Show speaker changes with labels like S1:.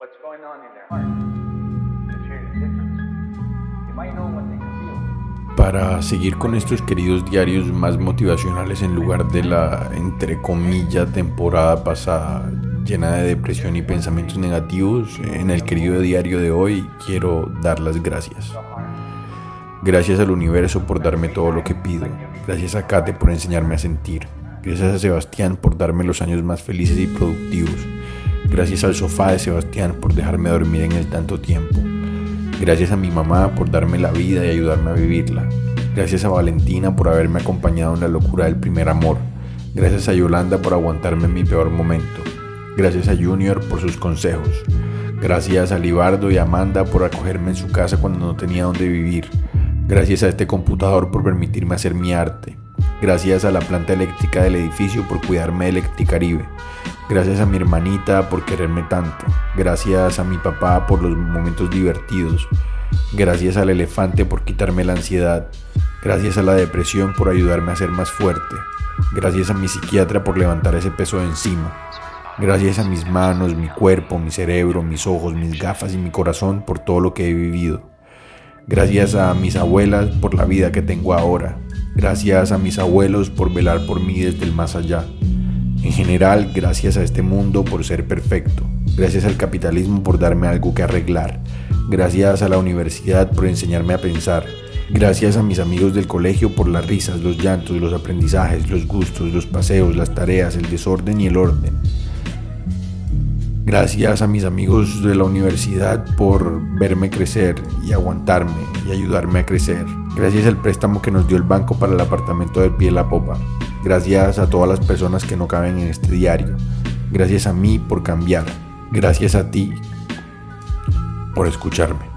S1: what's going on in their heart.
S2: Para seguir con estos queridos diarios más motivacionales en lugar de la, entre comillas, temporada pasada llena de depresión y pensamientos negativos, en el querido diario de hoy quiero dar las gracias. Gracias al universo por darme todo lo que pido. Gracias a Kate por enseñarme a sentir. Gracias a Sebastián por darme los años más felices y productivos. Gracias al sofá de Sebastián por dejarme dormir en él tanto tiempo. Gracias a mi mamá por darme la vida y ayudarme a vivirla. Gracias a Valentina por haberme acompañado en la locura del primer amor. Gracias a Yolanda por aguantarme en mi peor momento. Gracias a Junior por sus consejos. Gracias a Libardo y Amanda por acogerme en su casa cuando no tenía dónde vivir. Gracias a este computador por permitirme hacer mi arte. Gracias a la planta eléctrica del edificio por cuidarme de Electricaribe. Gracias a mi hermanita por quererme tanto. Gracias a mi papá por los momentos divertidos. Gracias al elefante por quitarme la ansiedad. Gracias a la depresión por ayudarme a ser más fuerte. Gracias a mi psiquiatra por levantar ese peso de encima. Gracias a mis manos, mi cuerpo, mi cerebro, mis ojos, mis gafas y mi corazón por todo lo que he vivido. Gracias a mis abuelas por la vida que tengo ahora. Gracias a mis abuelos por velar por mí desde el más allá. En general, gracias a este mundo por ser perfecto. Gracias al capitalismo por darme algo que arreglar. Gracias a la universidad por enseñarme a pensar. Gracias a mis amigos del colegio por las risas, los llantos, los aprendizajes, los gustos, los paseos, las tareas, el desorden y el orden. Gracias a mis amigos de la universidad por verme crecer y aguantarme y ayudarme a crecer. Gracias al préstamo que nos dio el banco para el apartamento del pie de la popa. Gracias a todas las personas que no caben en este diario. Gracias a mí por cambiar. Gracias a ti por escucharme.